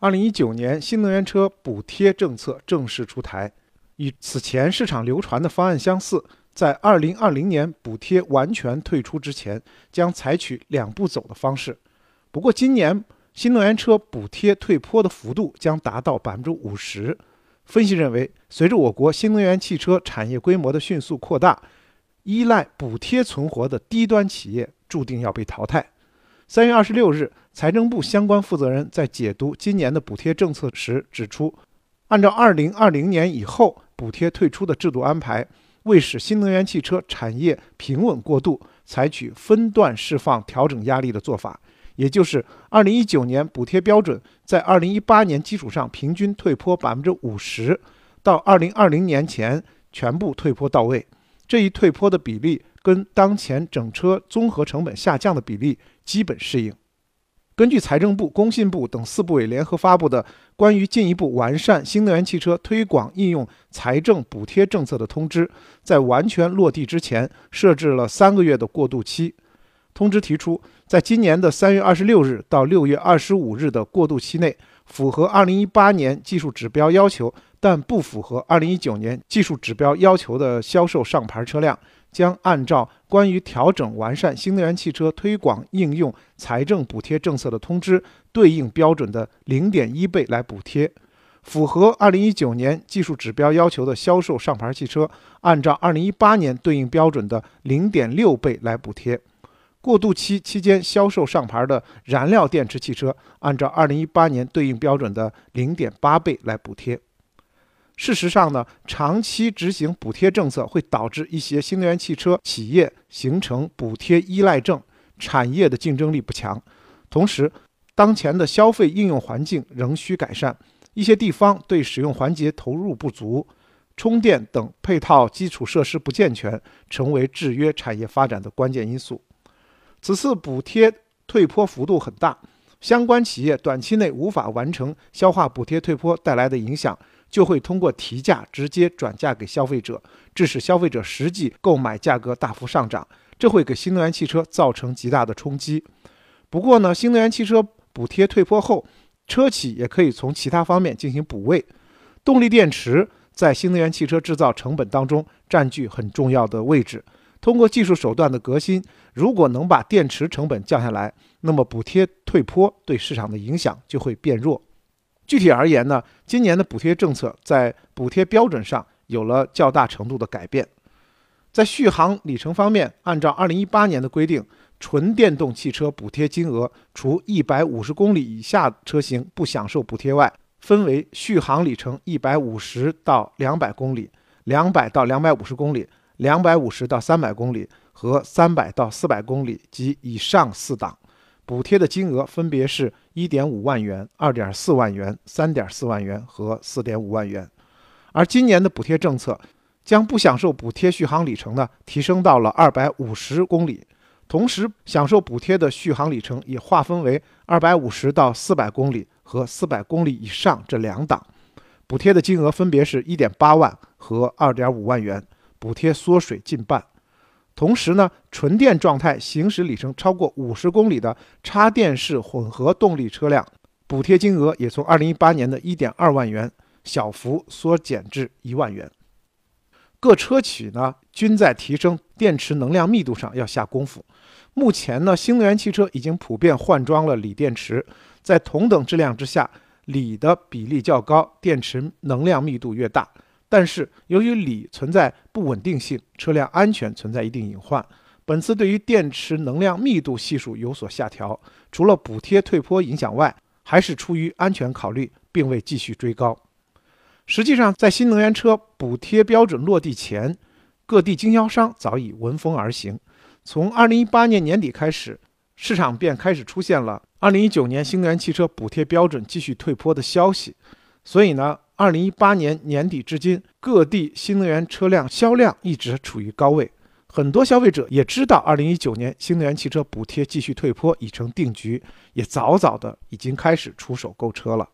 二零一九年新能源车补贴政策正式出台，与此前市场流传的方案相似，在二零二零年补贴完全退出之前，将采取两步走的方式。不过，今年新能源车补贴退坡的幅度将达到百分之五十。分析认为，随着我国新能源汽车产业规模的迅速扩大，依赖补贴存活的低端企业注定要被淘汰。三月二十六日，财政部相关负责人在解读今年的补贴政策时指出，按照二零二零年以后补贴退出的制度安排，为使新能源汽车产业平稳过渡，采取分段释放调整压力的做法。也就是二零一九年补贴标准在二零一八年基础上平均退坡百分之五十，到二零二零年前全部退坡到位。这一退坡的比例跟当前整车综合成本下降的比例基本适应。根据财政部、工信部等四部委联合发布的关于进一步完善新能源汽车推广应用财政补贴政策的通知，在完全落地之前设置了三个月的过渡期。通知提出，在今年的三月二十六日到六月二十五日的过渡期内，符合二零一八年技术指标要求但不符合二零一九年技术指标要求的销售上牌车辆，将按照关于调整完善新能源汽车推广应用财政补贴政策的通知对应标准的零点一倍来补贴；符合二零一九年技术指标要求的销售上牌汽车，按照二零一八年对应标准的零点六倍来补贴。过渡期期间销售上牌的燃料电池汽车，按照二零一八年对应标准的零点八倍来补贴。事实上呢，长期执行补贴政策会导致一些新能源汽车企业形成补贴依赖症，产业的竞争力不强。同时，当前的消费应用环境仍需改善，一些地方对使用环节投入不足，充电等配套基础设施不健全，成为制约产业发展的关键因素。此次补贴退坡幅度很大，相关企业短期内无法完成消化补贴退坡带来的影响，就会通过提价直接转嫁给消费者，致使消费者实际购买价格大幅上涨，这会给新能源汽车造成极大的冲击。不过呢，新能源汽车补贴退坡后，车企也可以从其他方面进行补位。动力电池在新能源汽车制造成本当中占据很重要的位置。通过技术手段的革新，如果能把电池成本降下来，那么补贴退坡对市场的影响就会变弱。具体而言呢，今年的补贴政策在补贴标准上有了较大程度的改变。在续航里程方面，按照2018年的规定，纯电动汽车补贴金额除150公里以下车型不享受补贴外，分为续航里程150到200公里、200到250公里。两百五十到三百公里和三百到四百公里及以上四档，补贴的金额分别是一点五万元、二点四万元、三点四万元和四点五万元。而今年的补贴政策将不享受补贴续航里程呢提升到了二百五十公里，同时享受补贴的续航里程也划分为二百五十到四百公里和四百公里以上这两档，补贴的金额分别是一点八万和二点五万元。补贴缩水近半，同时呢，纯电状态行驶里程超过五十公里的插电式混合动力车辆，补贴金额也从二零一八年的一点二万元小幅缩减至一万元。各车企呢均在提升电池能量密度上要下功夫。目前呢，新能源汽车已经普遍换装了锂电池，在同等质量之下，锂的比例较高，电池能量密度越大。但是，由于锂存在不稳定性，车辆安全存在一定隐患。本次对于电池能量密度系数有所下调，除了补贴退坡影响外，还是出于安全考虑，并未继续追高。实际上，在新能源车补贴标准落地前，各地经销商早已闻风而行。从2018年年底开始，市场便开始出现了2019年新能源汽车补贴标准继续退坡的消息。所以呢？二零一八年年底至今，各地新能源车辆销量一直处于高位。很多消费者也知道，二零一九年新能源汽车补贴继续退坡已成定局，也早早的已经开始出手购车了。